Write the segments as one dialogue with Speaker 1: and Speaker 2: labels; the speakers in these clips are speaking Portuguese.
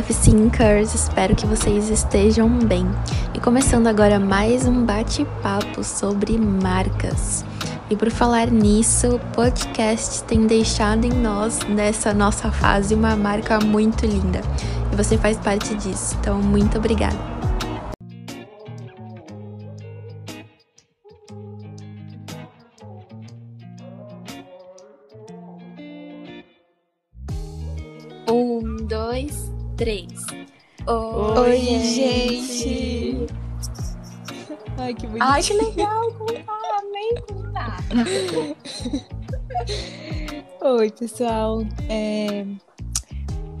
Speaker 1: F5ers! Espero que vocês estejam bem. E começando agora mais um bate-papo sobre marcas. E por falar nisso, o podcast tem deixado em nós, nessa nossa fase, uma marca muito linda. E você faz parte disso, então muito obrigada.
Speaker 2: Ai, que bonito.
Speaker 3: Ai, que legal contar, contar.
Speaker 2: Oi, pessoal. É...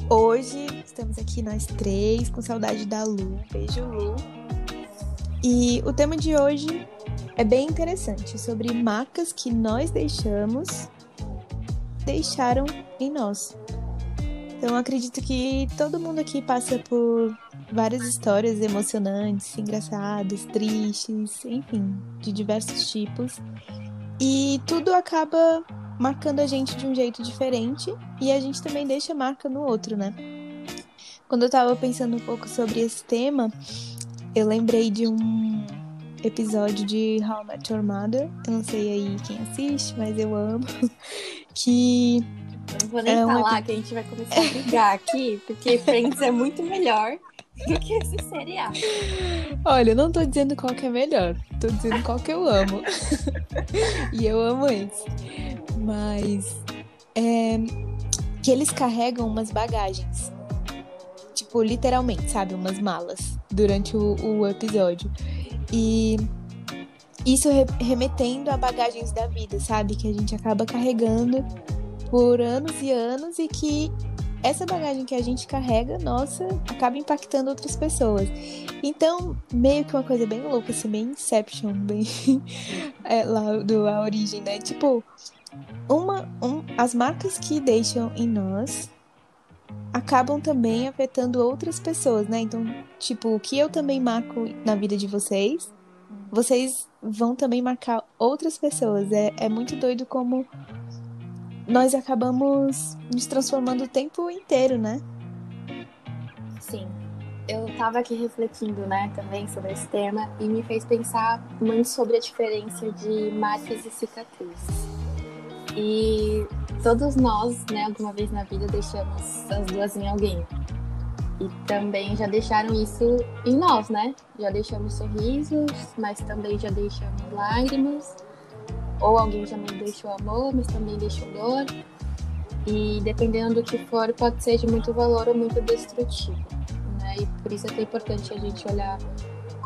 Speaker 2: Hoje estamos aqui nós três, com saudade da Lu. Beijo, Lu. E o tema de hoje é bem interessante, sobre marcas que nós deixamos, deixaram em nós. Então acredito que todo mundo aqui passa por várias histórias emocionantes, engraçadas, tristes, enfim, de diversos tipos. E tudo acaba marcando a gente de um jeito diferente e a gente também deixa marca no outro, né? Quando eu tava pensando um pouco sobre esse tema, eu lembrei de um episódio de How I Met Your Mother. Eu não sei aí quem assiste, mas eu amo. Que
Speaker 3: não vou nem é falar uma... que a gente vai começar a brigar aqui, porque Friends é muito melhor do que esse seriado.
Speaker 2: Olha, eu não tô dizendo qual que é melhor, tô dizendo qual que eu amo. e eu amo esse. Mas é que eles carregam umas bagagens. Tipo, literalmente, sabe? Umas malas durante o, o episódio. E isso remetendo a bagagens da vida, sabe? Que a gente acaba carregando por anos e anos e que essa bagagem que a gente carrega, nossa, acaba impactando outras pessoas. Então, meio que uma coisa bem louca, assim, bem Inception, bem é, lá do A Origem, né? Tipo, uma, um, as marcas que deixam em nós acabam também afetando outras pessoas, né? Então, tipo, o que eu também marco na vida de vocês, vocês vão também marcar outras pessoas. É, é muito doido como nós acabamos nos transformando o tempo inteiro, né?
Speaker 3: Sim. Eu tava aqui refletindo, né, também sobre esse tema e me fez pensar muito sobre a diferença de marcas e cicatrizes. E todos nós, né, alguma vez na vida deixamos as duas em alguém. E também já deixaram isso em nós, né? Já deixamos sorrisos, mas também já deixamos lágrimas ou alguém me deixou amor, mas também deixou dor. E dependendo do que for, pode ser de muito valor ou muito destrutivo. Né? E por isso é tão importante a gente olhar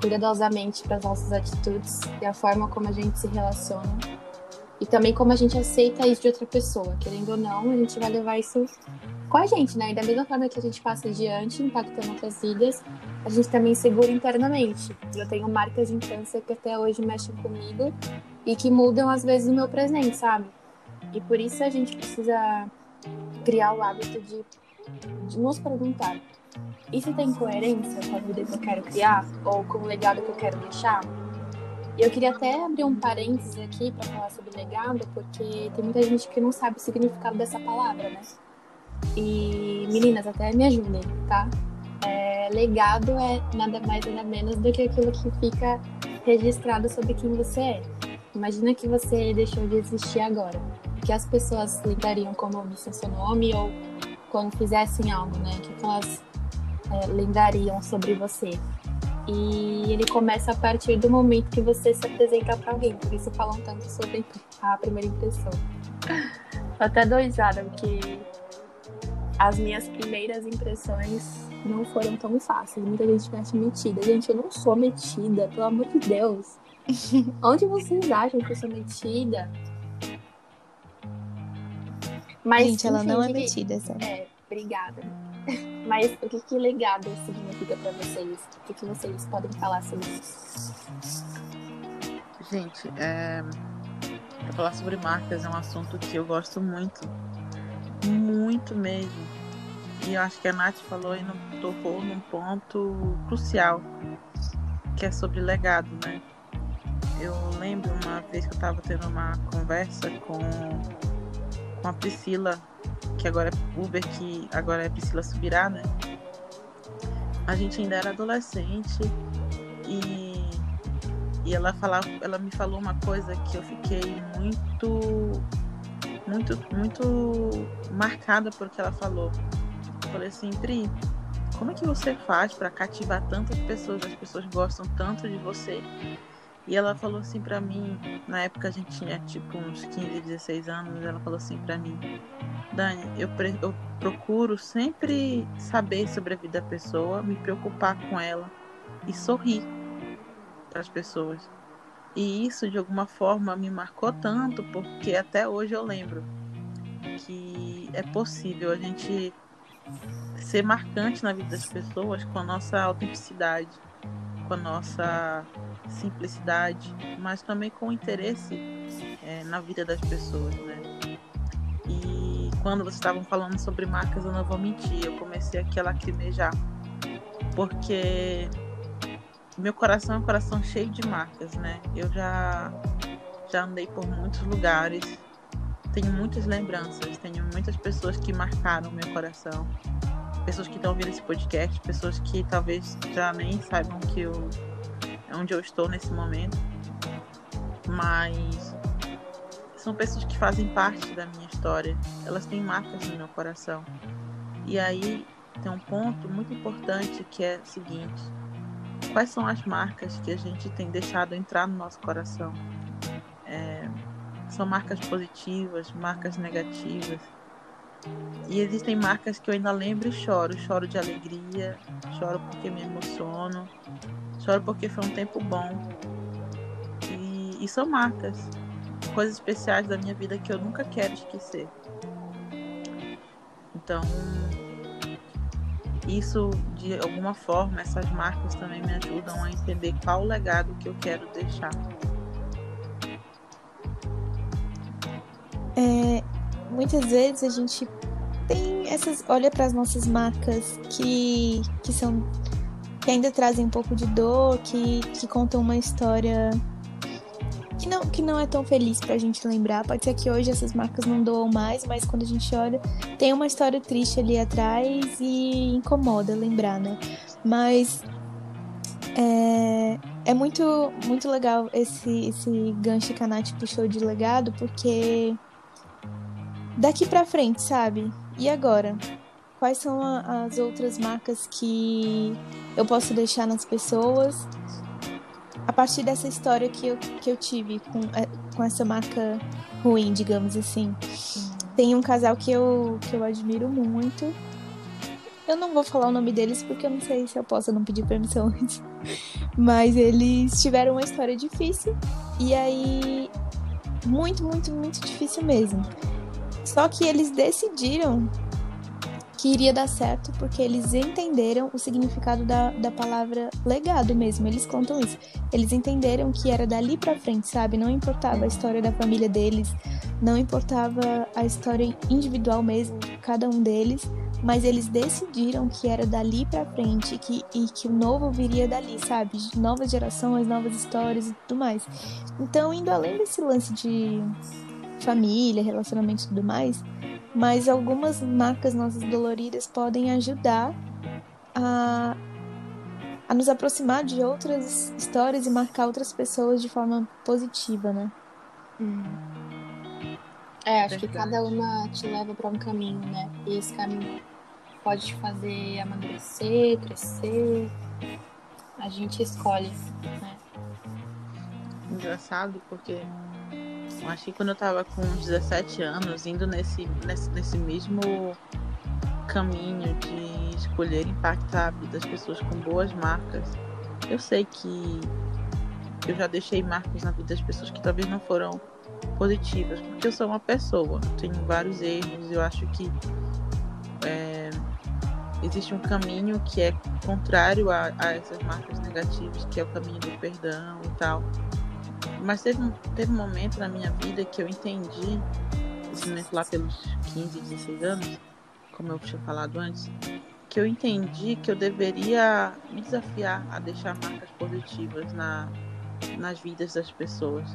Speaker 3: cuidadosamente para as nossas atitudes e a forma como a gente se relaciona. E também como a gente aceita isso de outra pessoa. Querendo ou não, a gente vai levar isso com a gente, né? E da mesma forma que a gente passa adiante, impactando outras vidas, a gente também segura internamente. Eu tenho marcas de infância que até hoje mexem comigo e que mudam às vezes o meu presente, sabe? E por isso a gente precisa criar o hábito de, de nos perguntar: isso tem coerência com a vida que eu quero criar ou com o legado que eu quero deixar? E eu queria até abrir um parênteses aqui para falar sobre legado, porque tem muita gente que não sabe o significado dessa palavra, né? E meninas, até me ajudem, tá? É, legado é nada mais nada menos do que aquilo que fica registrado sobre quem você é. Imagina que você deixou de existir agora. Que as pessoas lembrariam como ouvissem seu nome ou quando fizessem algo, né? O que elas é, lembrariam sobre você. E ele começa a partir do momento que você se apresenta para alguém. Por isso falam tanto sobre a primeira impressão. Tô até doisada, porque as minhas primeiras impressões não foram tão fáceis. Muita gente me acha metida. Gente, eu não sou metida, pelo amor de Deus. Onde vocês acham que eu sou metida?
Speaker 2: Mas, Gente, ela enfim, não é metida, sabe?
Speaker 3: É, obrigada. Mas o que, que legado significa para vocês? O que, que vocês podem falar sobre isso?
Speaker 4: Gente, é... pra falar sobre marcas é um assunto que eu gosto muito. Muito mesmo. E eu acho que a Nath falou e não tocou num ponto crucial, que é sobre legado, né? eu lembro uma vez que eu estava tendo uma conversa com, com a Priscila, que agora é Uber, que agora é Priscila Subirá, né? a gente ainda era adolescente e, e ela, falava, ela me falou uma coisa que eu fiquei muito, muito, muito marcada por que ela falou. Eu falei assim, Pri, como é que você faz para cativar tantas pessoas? As pessoas gostam tanto de você. E ela falou assim para mim, na época a gente tinha tipo uns 15, 16 anos, ela falou assim para mim: Dani, eu, eu procuro sempre saber sobre a vida da pessoa, me preocupar com ela e sorrir para as pessoas. E isso de alguma forma me marcou tanto, porque até hoje eu lembro que é possível a gente ser marcante na vida das pessoas com a nossa autenticidade, com a nossa simplicidade, mas também com interesse é, na vida das pessoas, né? E quando vocês estavam falando sobre marcas, eu não vou mentir, eu comecei aqui a lacrimejar, porque meu coração é um coração cheio de marcas, né? Eu já já andei por muitos lugares, tenho muitas lembranças, tenho muitas pessoas que marcaram meu coração, pessoas que estão ouvindo esse podcast, pessoas que talvez já nem saibam que eu onde eu estou nesse momento, mas são pessoas que fazem parte da minha história, elas têm marcas no meu coração. E aí tem um ponto muito importante que é o seguinte: quais são as marcas que a gente tem deixado entrar no nosso coração? É, são marcas positivas, marcas negativas. E existem marcas que eu ainda lembro e choro. Choro de alegria, choro porque me emociono, Choro porque foi um tempo bom. E, e são marcas, coisas especiais da minha vida que eu nunca quero esquecer. Então, isso de alguma forma, essas marcas também me ajudam a entender qual o legado que eu quero deixar.
Speaker 2: É, muitas vezes a gente tem essas olha para as nossas marcas que, que são que ainda trazem um pouco de dor, que, que contam uma história que não, que não é tão feliz pra gente lembrar. Pode ser que hoje essas marcas não doam mais, mas quando a gente olha, tem uma história triste ali atrás e incomoda lembrar, né? Mas é, é muito, muito legal esse, esse gancho que a Nath puxou de legado, porque daqui pra frente, sabe? E agora? quais são a, as outras marcas que eu posso deixar nas pessoas a partir dessa história que eu, que eu tive com, é, com essa marca ruim, digamos assim. Tem um casal que eu, que eu admiro muito. Eu não vou falar o nome deles porque eu não sei se eu posso não pedir permissão antes. Mas eles tiveram uma história difícil. E aí. Muito, muito, muito difícil mesmo. Só que eles decidiram que iria dar certo porque eles entenderam o significado da, da palavra legado mesmo. Eles contam isso. Eles entenderam que era dali para frente, sabe? Não importava a história da família deles, não importava a história individual mesmo de cada um deles, mas eles decidiram que era dali para frente que, e que o novo viria dali, sabe? Novas gerações, novas histórias e tudo mais. Então, indo além desse lance de família, relacionamento e tudo mais, mas algumas marcas nossas doloridas podem ajudar a, a nos aproximar de outras histórias e marcar outras pessoas de forma positiva, né?
Speaker 3: Hum. É, acho que cada uma te leva para um caminho, né? E esse caminho pode te fazer amadurecer, crescer. A gente escolhe, né?
Speaker 4: Engraçado porque Acho que quando eu tava com 17 anos, indo nesse, nesse, nesse mesmo caminho de escolher impactar a vida das pessoas com boas marcas, eu sei que eu já deixei marcas na vida das pessoas que talvez não foram positivas, porque eu sou uma pessoa, tenho vários erros, eu acho que é, existe um caminho que é contrário a, a essas marcas negativas, que é o caminho do perdão e tal. Mas teve, teve um momento na minha vida que eu entendi, momento lá pelos 15, 16 anos, como eu tinha falado antes, que eu entendi que eu deveria me desafiar a deixar marcas positivas na, nas vidas das pessoas.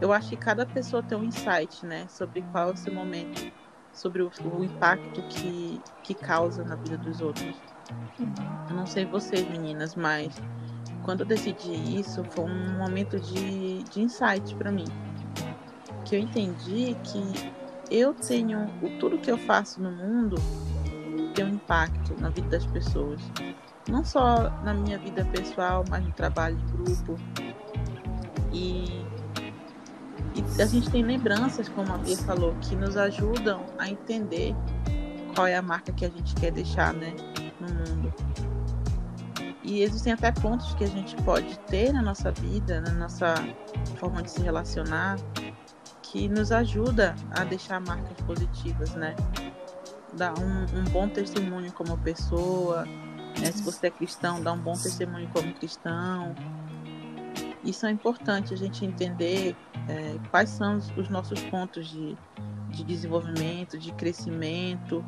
Speaker 4: Eu acho que cada pessoa tem um insight, né, sobre qual é o seu momento, sobre o, o impacto que, que causa na vida dos outros. Eu não sei vocês, meninas, mas quando eu decidi isso, foi um momento de, de insight para mim. Que eu entendi que eu tenho. Tudo que eu faço no mundo tem um impacto na vida das pessoas. Não só na minha vida pessoal, mas no trabalho em grupo. E, e a gente tem lembranças, como a Bia falou, que nos ajudam a entender qual é a marca que a gente quer deixar né, no mundo. E existem até pontos que a gente pode ter na nossa vida, na nossa forma de se relacionar, que nos ajuda a deixar marcas positivas, né? Dar um, um bom testemunho como pessoa, né? se você é cristão, dar um bom testemunho como cristão. Isso é importante a gente entender é, quais são os nossos pontos de, de desenvolvimento, de crescimento,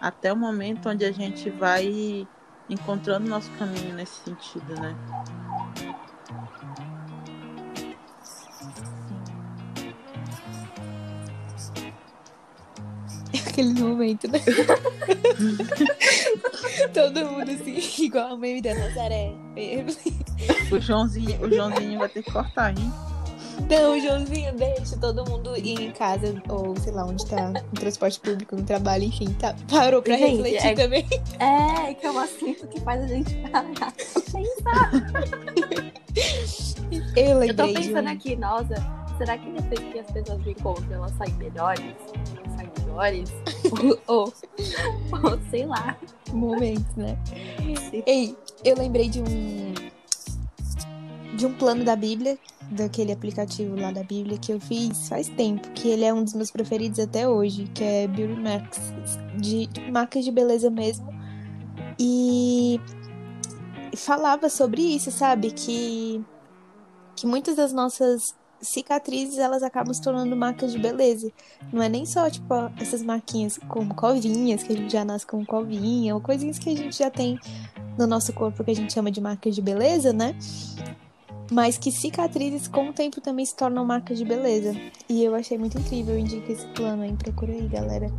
Speaker 4: até o momento onde a gente vai encontrando nosso caminho nesse sentido, né?
Speaker 2: Aquele momento, né? Todo mundo assim, igual a meme da Nazaré.
Speaker 4: o Joãozinho, o Joãozinho vai ter que cortar, hein?
Speaker 2: Não, Joãozinho, deixa todo mundo ir em casa, ou sei lá, onde tá, no transporte público, no trabalho, enfim, tá, parou pra gente, refletir é, também.
Speaker 3: É, que é um assunto que faz a gente parar pensar.
Speaker 2: Eu lembrei
Speaker 3: Eu tô pensando um... aqui, nossa, será que depois que as pessoas me encontram, elas saem melhores? Saem melhores? ou, ou, ou, sei lá.
Speaker 2: Momentos, né? Ei, eu lembrei de um de um plano da Bíblia daquele aplicativo lá da Bíblia que eu fiz faz tempo, que ele é um dos meus preferidos até hoje, que é Beauty Marks, de marcas de beleza mesmo. E falava sobre isso, sabe? Que, que muitas das nossas cicatrizes elas acabam se tornando marcas de beleza. Não é nem só, tipo, essas marquinhas como covinhas, que a gente já nasce com covinha, ou coisinhas que a gente já tem no nosso corpo que a gente chama de marcas de beleza, né? Mas que cicatrizes com o tempo também se tornam marcas de beleza. E eu achei muito incrível, eu indico esse plano aí, procura aí, galera.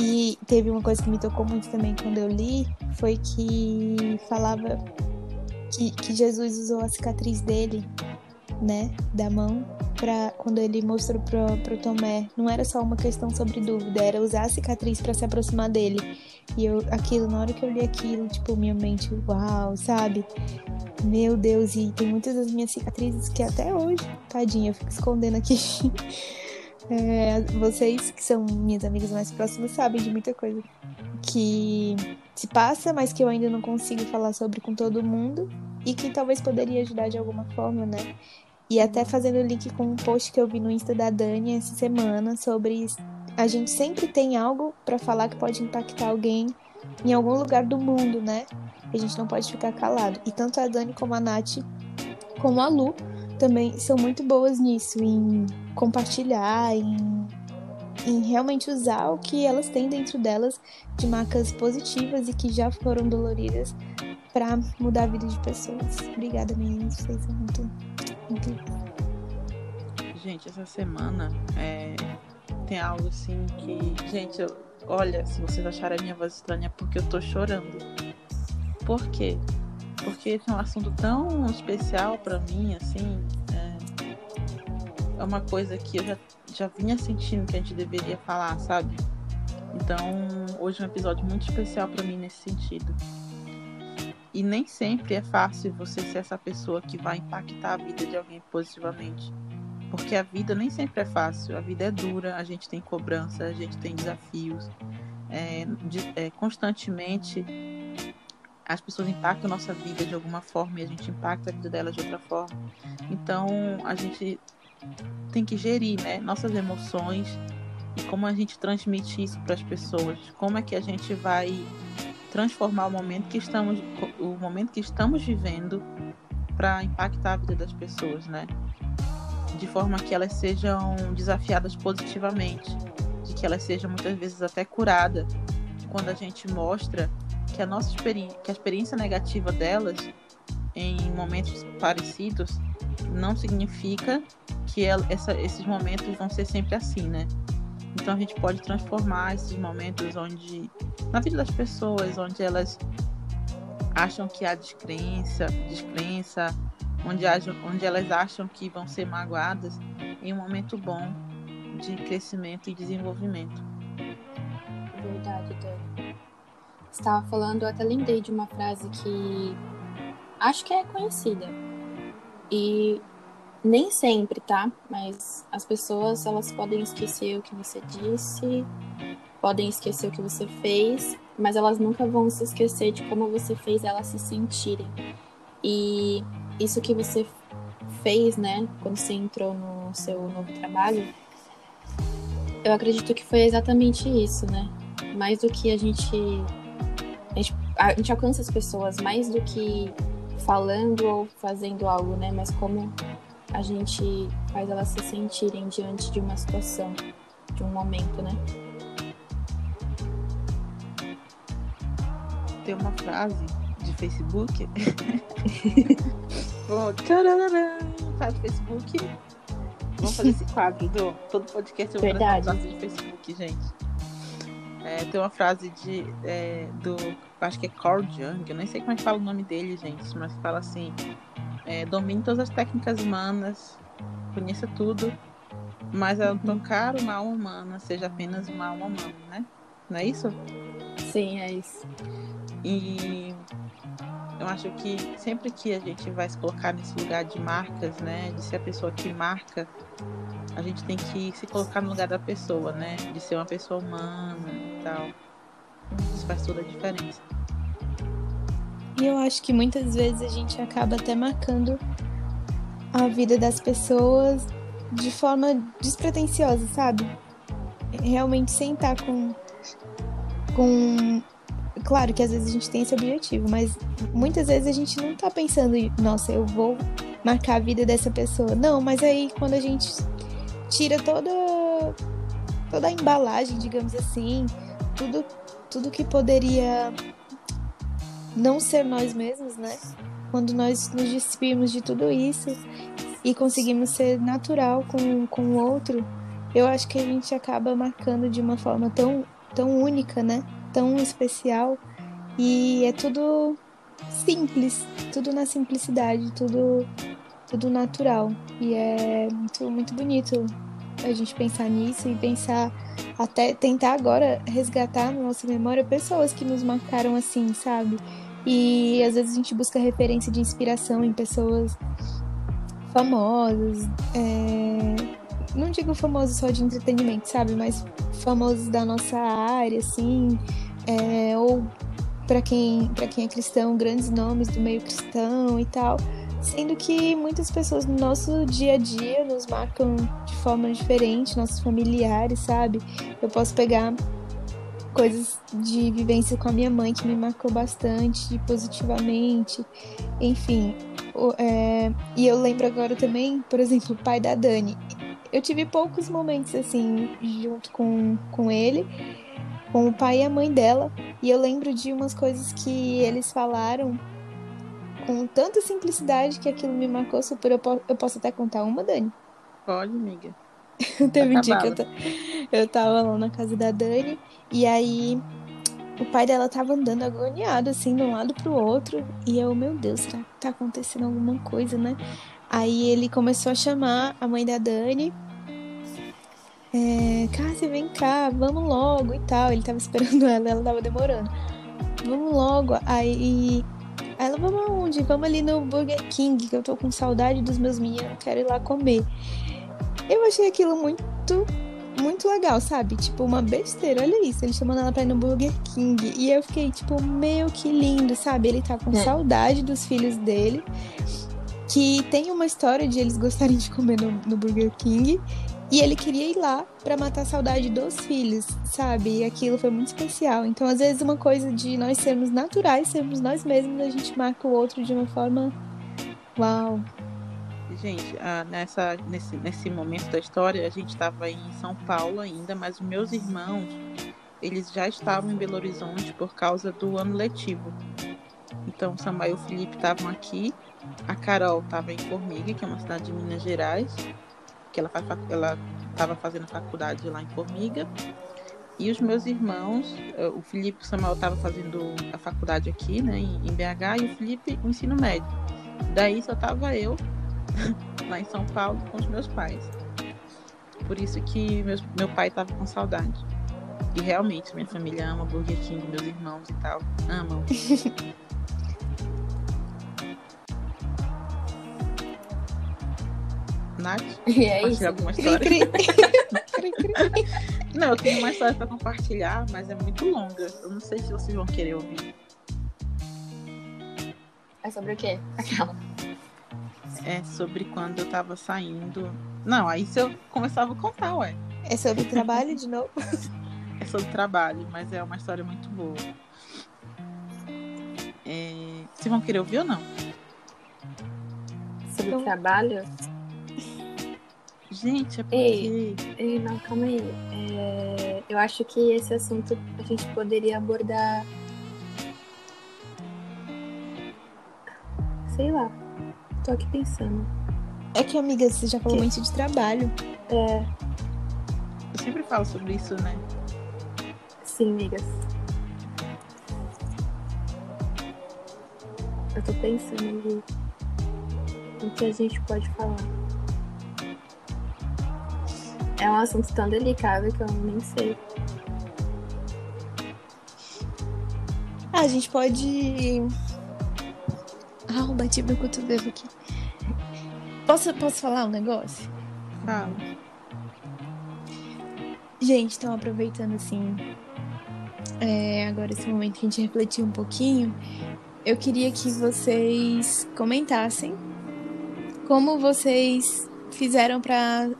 Speaker 2: E teve uma coisa que me tocou muito também quando eu li, foi que falava que, que Jesus usou a cicatriz dele, né, da mão, pra, quando ele mostrou pro, pro Tomé. Não era só uma questão sobre dúvida, era usar a cicatriz para se aproximar dele. E eu, aquilo, na hora que eu li aquilo, tipo, minha mente, uau, sabe? Meu Deus, e tem muitas das minhas cicatrizes que até hoje, tadinha, eu fico escondendo aqui. É, vocês que são minhas amigas mais próximas sabem de muita coisa que se passa, mas que eu ainda não consigo falar sobre com todo mundo e que talvez poderia ajudar de alguma forma, né? E até fazendo link com um post que eu vi no Insta da Dani essa semana sobre a gente sempre tem algo para falar que pode impactar alguém em algum lugar do mundo, né? A gente não pode ficar calado. E tanto a Dani como a Nath, como a Lu, também são muito boas nisso, em compartilhar, em, em realmente usar o que elas têm dentro delas de marcas positivas e que já foram doloridas para mudar a vida de pessoas. Obrigada, meninas. Vocês são muito incríveis.
Speaker 4: Gente, essa semana é, tem algo assim que. Gente, eu, olha, se vocês acharem a minha voz estranha, é porque eu tô chorando. Por quê? Porque esse é um assunto tão especial para mim, assim. É, é, uma coisa que eu já, já vinha sentindo que a gente deveria falar, sabe? Então, hoje é um episódio muito especial para mim nesse sentido. E nem sempre é fácil você ser essa pessoa que vai impactar a vida de alguém positivamente. Porque a vida nem sempre é fácil, a vida é dura, a gente tem cobrança, a gente tem desafios. É, de, é, constantemente as pessoas impactam nossa vida de alguma forma e a gente impacta a vida delas de outra forma. Então a gente tem que gerir né, nossas emoções e como a gente transmite isso para as pessoas. Como é que a gente vai transformar o momento que estamos, o momento que estamos vivendo para impactar a vida das pessoas, né? De forma que elas sejam desafiadas positivamente, de que elas sejam muitas vezes até curadas quando a gente mostra que a nossa experiência, que a experiência negativa delas em momentos parecidos não significa que ela, essa, esses momentos vão ser sempre assim, né? Então a gente pode transformar esses momentos onde na vida das pessoas, onde elas acham que há descrença, descrença onde, onde elas acham que vão ser magoadas em um momento bom de crescimento e desenvolvimento.
Speaker 3: Verdade, Dani. Estava falando, até lembrei de uma frase que acho que é conhecida. E nem sempre, tá? Mas as pessoas, elas podem esquecer o que você disse, podem esquecer o que você fez, mas elas nunca vão se esquecer de como você fez elas se sentirem. E isso que você fez, né, quando você entrou no seu novo trabalho, eu acredito que foi exatamente isso, né? Mais do que a gente. A gente, a gente alcança as pessoas mais do que falando ou fazendo algo, né? Mas como a gente faz elas se sentirem diante de uma situação, de um momento, né?
Speaker 4: Tem uma frase de Facebook.
Speaker 3: Bom,
Speaker 4: faz Facebook. Vamos fazer esse quadro do todo podcast eu
Speaker 3: Verdade.
Speaker 4: vou de Facebook, gente. É, tem uma frase de é, do acho que é Carl Jung, eu nem sei como é que fala o nome dele, gente, mas fala assim: é, domine todas as técnicas humanas, conheça tudo, mas ao tocar uma alma humana, seja apenas uma alma humana, né? Não é isso?
Speaker 3: Sim, é isso.
Speaker 4: E eu acho que sempre que a gente vai se colocar nesse lugar de marcas, né, de ser a pessoa que marca, a gente tem que se colocar no lugar da pessoa, né, de ser uma pessoa humana e tal. Isso faz toda a diferença.
Speaker 2: E eu acho que muitas vezes a gente acaba até marcando a vida das pessoas de forma despretensiosa, sabe? Realmente sem estar com com claro que às vezes a gente tem esse objetivo, mas muitas vezes a gente não tá pensando, nossa, eu vou marcar a vida dessa pessoa. Não, mas aí quando a gente tira toda toda a embalagem, digamos assim, tudo tudo que poderia não ser nós mesmos, né? Quando nós nos despimos de tudo isso e conseguimos ser natural com, com o outro, eu acho que a gente acaba marcando de uma forma tão, tão única, né? Tão especial e é tudo simples, tudo na simplicidade, tudo tudo natural e é muito muito bonito a gente pensar nisso e pensar até tentar agora resgatar na nossa memória pessoas que nos marcaram assim, sabe? E às vezes a gente busca referência de inspiração em pessoas famosas, é... não digo famosos só de entretenimento, sabe? Mas famosos da nossa área, assim, é, ou para quem, para quem é cristão, grandes nomes do meio cristão e tal. Sendo que muitas pessoas no nosso dia a dia nos marcam de forma diferente, nossos familiares, sabe? Eu posso pegar coisas de vivência com a minha mãe que me marcou bastante positivamente, enfim. É, e eu lembro agora também, por exemplo, o pai da Dani. Eu tive poucos momentos assim junto com, com ele com o pai e a mãe dela. E eu lembro de umas coisas que eles falaram com tanta simplicidade que aquilo me marcou super. Eu, po eu posso até contar uma, Dani?
Speaker 4: Pode, amiga.
Speaker 2: Teve um dia que eu, eu tava lá na casa da Dani e aí o pai dela tava andando agoniado, assim, de um lado pro outro. E eu, meu Deus, será que tá acontecendo alguma coisa, né? Aí ele começou a chamar a mãe da Dani é, Cássia, vem cá, vamos logo e tal. Ele tava esperando ela, ela tava demorando. Vamos logo. Aí ela, vamos aonde? Vamos ali no Burger King, que eu tô com saudade dos meus meninos, quero ir lá comer. Eu achei aquilo muito, muito legal, sabe? Tipo, uma besteira, olha isso. Ele chamando ela pra ir no Burger King. E eu fiquei, tipo, meu, que lindo, sabe? Ele tá com é. saudade dos filhos dele. Que tem uma história de eles gostarem de comer no, no Burger King. E ele queria ir lá para matar a saudade dos filhos, sabe? E aquilo foi muito especial. Então, às vezes, uma coisa de nós sermos naturais, sermos nós mesmos, a gente marca o outro de uma forma. Uau!
Speaker 4: Gente, ah, nessa, nesse, nesse momento da história, a gente estava em São Paulo ainda, mas os meus irmãos, eles já estavam em Belo Horizonte por causa do ano letivo. Então, Samuel e o Felipe estavam aqui, a Carol estava em Formiga, que é uma cidade de Minas Gerais, que ela faz estava fazendo faculdade lá em Formiga E os meus irmãos, eh, o Felipe e o Samuel estavam fazendo a faculdade aqui, né, em BH, e o Felipe o ensino médio. Daí só tava eu lá em São Paulo com os meus pais. Por isso que meus, meu pai tava com saudade. E realmente, minha família ama Burger King, meus irmãos e tal. Amam. Nath?
Speaker 3: E é isso.
Speaker 4: alguma história? não, eu tenho uma história pra compartilhar, mas é muito longa. Eu não sei se vocês vão querer ouvir.
Speaker 3: É sobre o quê? Aquela.
Speaker 4: É sobre quando eu tava saindo. Não, aí se eu começava a contar, ué.
Speaker 2: É sobre trabalho de novo?
Speaker 4: É sobre trabalho, mas é uma história muito boa. É... Vocês vão querer ouvir ou não?
Speaker 3: Sobre o trabalho?
Speaker 4: Gente, é porque.
Speaker 3: Ei, ei não, calma aí. É, eu acho que esse assunto a gente poderia abordar. Sei lá. Tô aqui pensando.
Speaker 2: É que, amiga, você já falou
Speaker 3: Que?
Speaker 2: muito de trabalho.
Speaker 3: É,
Speaker 4: Eu sempre falo sobre isso, né?
Speaker 3: sim, amigas. Eu tô pensando ali. O que a gente pode falar. É um assunto tão delicado que eu nem sei.
Speaker 2: Ah, a gente pode. Ah, eu bati meu cotovelo aqui. Posso, posso falar um negócio?
Speaker 4: Fala.
Speaker 2: Gente, então aproveitando assim, é, agora esse momento que a gente refletiu um pouquinho, eu queria que vocês comentassem como vocês fizeram para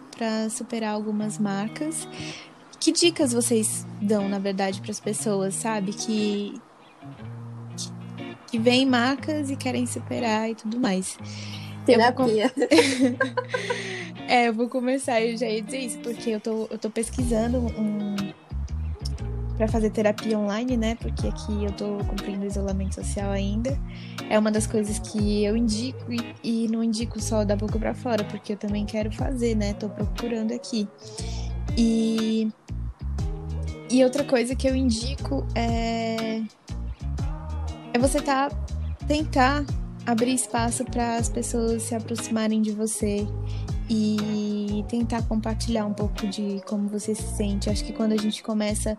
Speaker 2: superar algumas marcas. Que dicas vocês dão, na verdade, para as pessoas, sabe? Que, que, que veem marcas e querem superar e tudo mais. Eu vou
Speaker 3: Terapia.
Speaker 2: É, eu vou começar, eu já ia dizer isso, porque eu tô, eu tô pesquisando um. Pra fazer terapia online, né? Porque aqui eu tô cumprindo isolamento social ainda. É uma das coisas que eu indico e, e não indico só da boca pra fora, porque eu também quero fazer, né? Tô procurando aqui. E. E outra coisa que eu indico é. É você tá. tentar abrir espaço para as pessoas se aproximarem de você e tentar compartilhar um pouco de como você se sente. Acho que quando a gente começa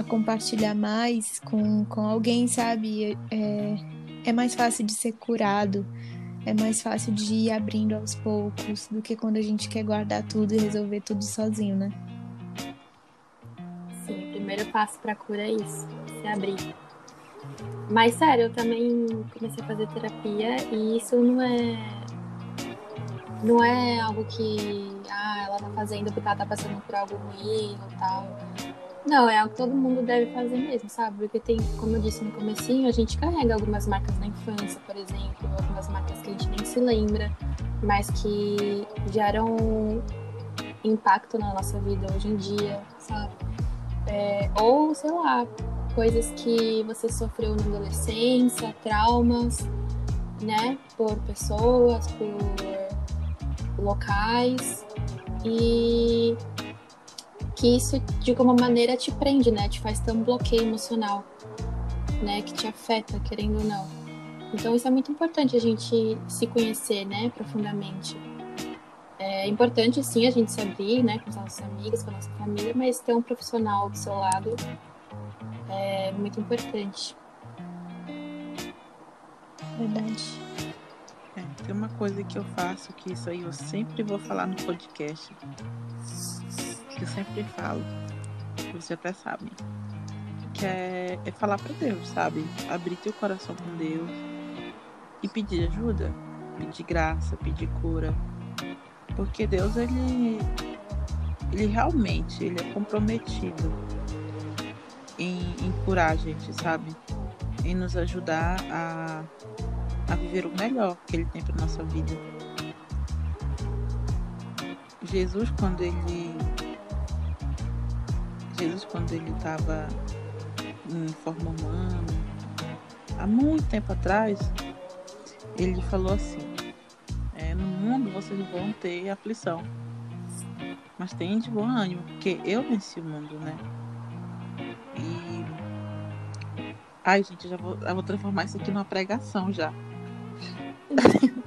Speaker 2: a compartilhar mais com, com alguém, sabe, é, é mais fácil de ser curado, é mais fácil de ir abrindo aos poucos do que quando a gente quer guardar tudo e resolver tudo sozinho, né?
Speaker 3: Sim, o primeiro passo pra cura é isso, se abrir. Mas sério, eu também comecei a fazer terapia e isso não é. Não é algo que ah, ela tá fazendo porque ela tá passando por algo ruim ou tal. Não, é algo que todo mundo deve fazer mesmo, sabe? Porque tem, como eu disse no comecinho, a gente carrega algumas marcas na infância, por exemplo, algumas marcas que a gente nem se lembra, mas que geram impacto na nossa vida hoje em dia, sabe? É, ou, sei lá, coisas que você sofreu na adolescência, traumas, né? Por pessoas, por locais. E que isso, de alguma maneira, te prende, né? Te faz ter um bloqueio emocional, né? Que te afeta, querendo ou não. Então, isso é muito importante a gente se conhecer, né? Profundamente. É importante, sim, a gente se abrir, né? Com as nossas amigas, com a nossa família, mas ter um profissional do seu lado é muito importante.
Speaker 2: Verdade.
Speaker 4: É, tem uma coisa que eu faço, que isso aí eu sempre vou falar no podcast. Que eu sempre falo. que Vocês até sabem. Que é, é falar pra Deus, sabe? Abrir teu coração com Deus. E pedir ajuda. Pedir graça, pedir cura. Porque Deus, ele. Ele realmente, ele é comprometido em, em curar a gente, sabe? Em nos ajudar a a viver o melhor que ele tem para nossa vida. Jesus quando ele Jesus quando ele estava em forma humana, há muito tempo atrás, ele falou assim: é, no mundo vocês vão ter aflição, mas tenham de bom ânimo, porque eu venci o mundo, né? Ai, gente, eu já vou, eu vou transformar isso aqui numa pregação já.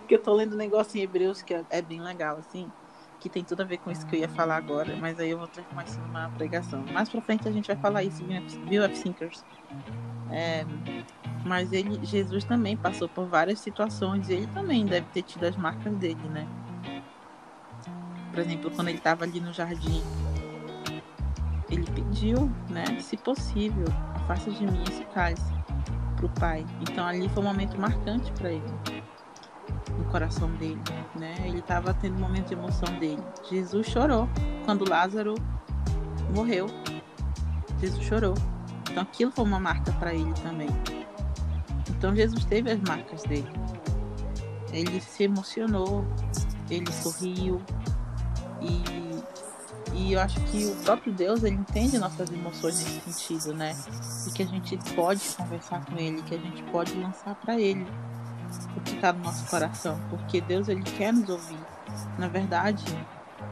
Speaker 4: Porque eu tô lendo um negócio em Hebreus que é, é bem legal, assim que tem tudo a ver com isso que eu ia falar agora, mas aí eu vou transformar isso numa pregação. Mais pra frente a gente vai falar isso viu, F-Thinkers. É, mas ele, Jesus também passou por várias situações e ele também deve ter tido as marcas dele, né? Por exemplo, quando ele estava ali no jardim, ele pediu, né? Se possível, afasta de mim esse cálice pro pai. Então ali foi um momento marcante para ele no coração dele, né? Ele estava tendo um momento de emoção dele. Jesus chorou quando Lázaro morreu. Jesus chorou. Então aquilo foi uma marca para ele também. Então Jesus teve as marcas dele. Ele se emocionou, ele sorriu e e eu acho que o próprio Deus ele entende nossas emoções nesse sentido, né? E que a gente pode conversar com ele, que a gente pode lançar para ele o que está no nosso coração, porque Deus ele quer nos ouvir. Na verdade,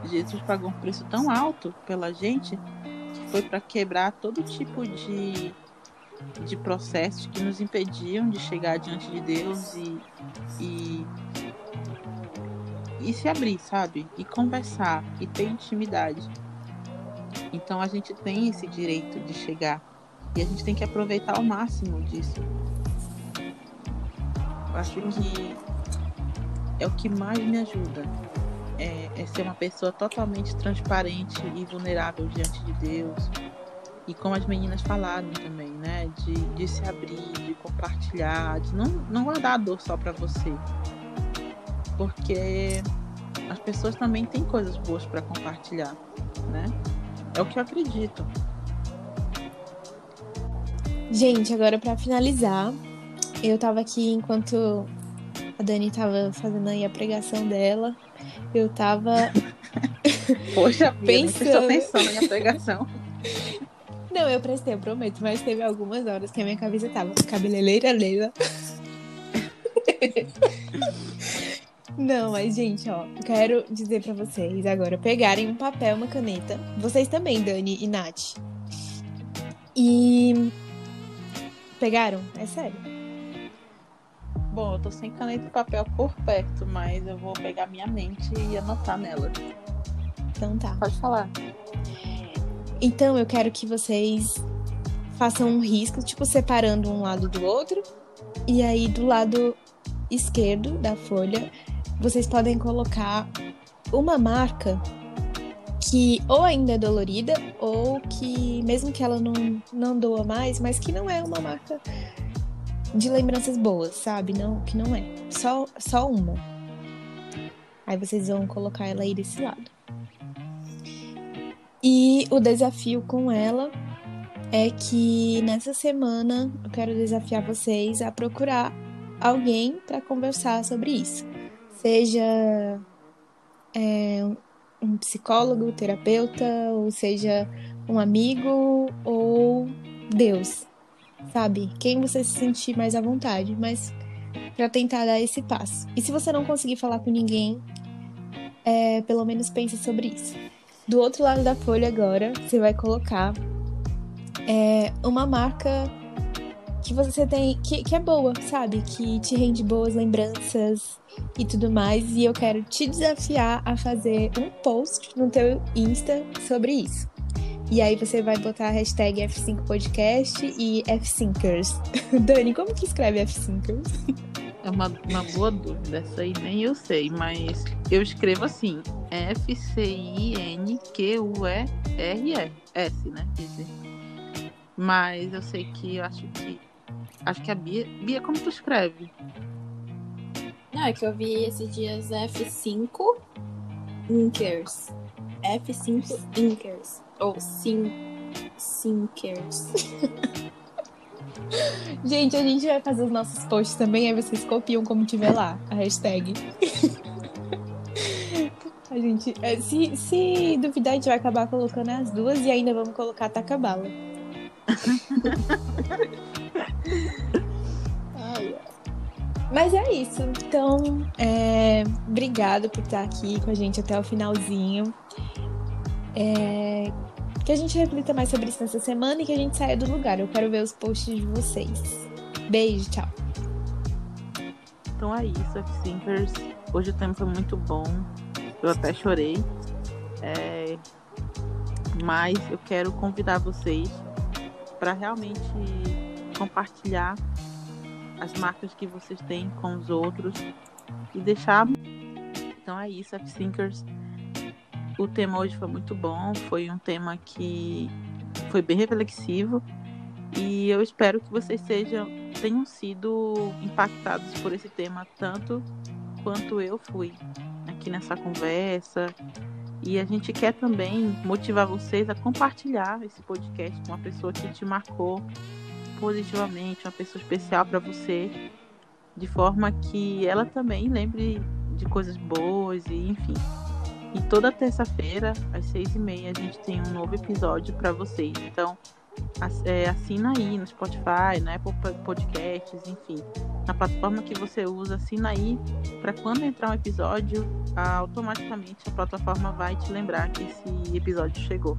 Speaker 4: Jesus pagou um preço tão alto pela gente que foi para quebrar todo tipo de de processos que nos impediam de chegar diante de Deus e, e e se abrir, sabe? E conversar e ter intimidade. Então a gente tem esse direito de chegar e a gente tem que aproveitar ao máximo disso acho que é o que mais me ajuda. É, é, ser uma pessoa totalmente transparente e vulnerável diante de Deus. E como as meninas falaram também, né? De, de se abrir, de compartilhar, de não, não guardar a dor só para você. Porque as pessoas também têm coisas boas para compartilhar, né? É o que eu acredito.
Speaker 2: Gente, agora para finalizar, eu tava aqui enquanto a Dani tava fazendo aí a pregação dela. Eu tava.
Speaker 4: Poxa, pensando. atenção na minha pregação.
Speaker 2: Não, eu prestei, eu prometo, mas teve algumas horas que a minha cabeça tava cabeleireira Leila. Não, mas gente, ó, quero dizer para vocês agora pegarem um papel, uma caneta. Vocês também, Dani e Nath. E pegaram? É sério.
Speaker 4: Bom, eu tô sem caneta e papel por perto, mas eu vou pegar minha mente e anotar nela.
Speaker 2: Então tá.
Speaker 4: Pode falar.
Speaker 2: Então eu quero que vocês façam um risco, tipo separando um lado do outro. E aí do lado esquerdo da folha, vocês podem colocar uma marca que ou ainda é dolorida ou que mesmo que ela não não doa mais, mas que não é uma marca de lembranças boas, sabe? Não, que não é. Só, só uma. Aí vocês vão colocar ela aí desse lado. E o desafio com ela é que nessa semana eu quero desafiar vocês a procurar alguém para conversar sobre isso. Seja é, um psicólogo, terapeuta, ou seja um amigo ou Deus, sabe? Quem você se sentir mais à vontade, mas para tentar dar esse passo. E se você não conseguir falar com ninguém, é, pelo menos pense sobre isso. Do outro lado da folha agora, você vai colocar é, uma marca que você tem que, que é boa, sabe? Que te rende boas lembranças e tudo mais. E eu quero te desafiar a fazer um post no teu Insta sobre isso. E aí você vai botar a hashtag F5Podcast e F5ers. Dani, como que escreve F5ers?
Speaker 4: É uma, uma boa dúvida, essa aí nem eu sei, mas eu escrevo assim, F-C-I-N-Q-U-E-R-E-S, né? Mas eu sei que eu acho que. Acho que a Bia. Bia, como tu escreve?
Speaker 3: Não, é que eu vi esses dias F5 Inkers. F5 Inkers. Ou sim, sinkers.
Speaker 2: gente, a gente vai fazer os nossos posts também, aí vocês copiam como tiver lá, a hashtag. a gente, é, se, se duvidar, a gente vai acabar colocando as duas e ainda vamos colocar taca-bala. Mas é isso. Então, é, obrigado por estar aqui com a gente até o finalzinho. É, que a gente reflita mais sobre isso nessa semana e que a gente saia do lugar. Eu quero ver os posts de vocês. Beijo, tchau.
Speaker 4: Então é isso, F-Thinkers. Hoje o tema foi muito bom. Eu até chorei. É... Mas eu quero convidar vocês para realmente compartilhar as marcas que vocês têm com os outros e deixar. Então é isso, F-Thinkers. O tema hoje foi muito bom, foi um tema que foi bem reflexivo e eu espero que vocês sejam, tenham sido impactados por esse tema tanto quanto eu fui aqui nessa conversa. E a gente quer também motivar vocês a compartilhar esse podcast com uma pessoa que te marcou positivamente, uma pessoa especial para você, de forma que ela também lembre de coisas boas e enfim. E toda terça-feira, às seis e meia, a gente tem um novo episódio para vocês. Então, é, assina aí no Spotify, na Apple Podcasts, enfim. Na plataforma que você usa, assina aí para quando entrar um episódio, automaticamente a plataforma vai te lembrar que esse episódio chegou.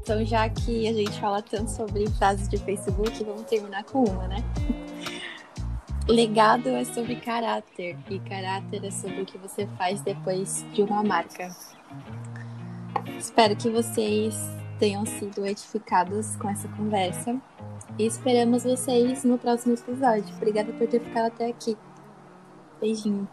Speaker 3: Então, já que a gente fala tanto sobre frases de Facebook, vamos terminar com uma, né? Legado é sobre caráter e caráter é sobre o que você faz depois de uma marca. Espero que vocês tenham sido edificados com essa conversa e esperamos vocês no próximo episódio. Obrigada por ter ficado até aqui. Beijinho.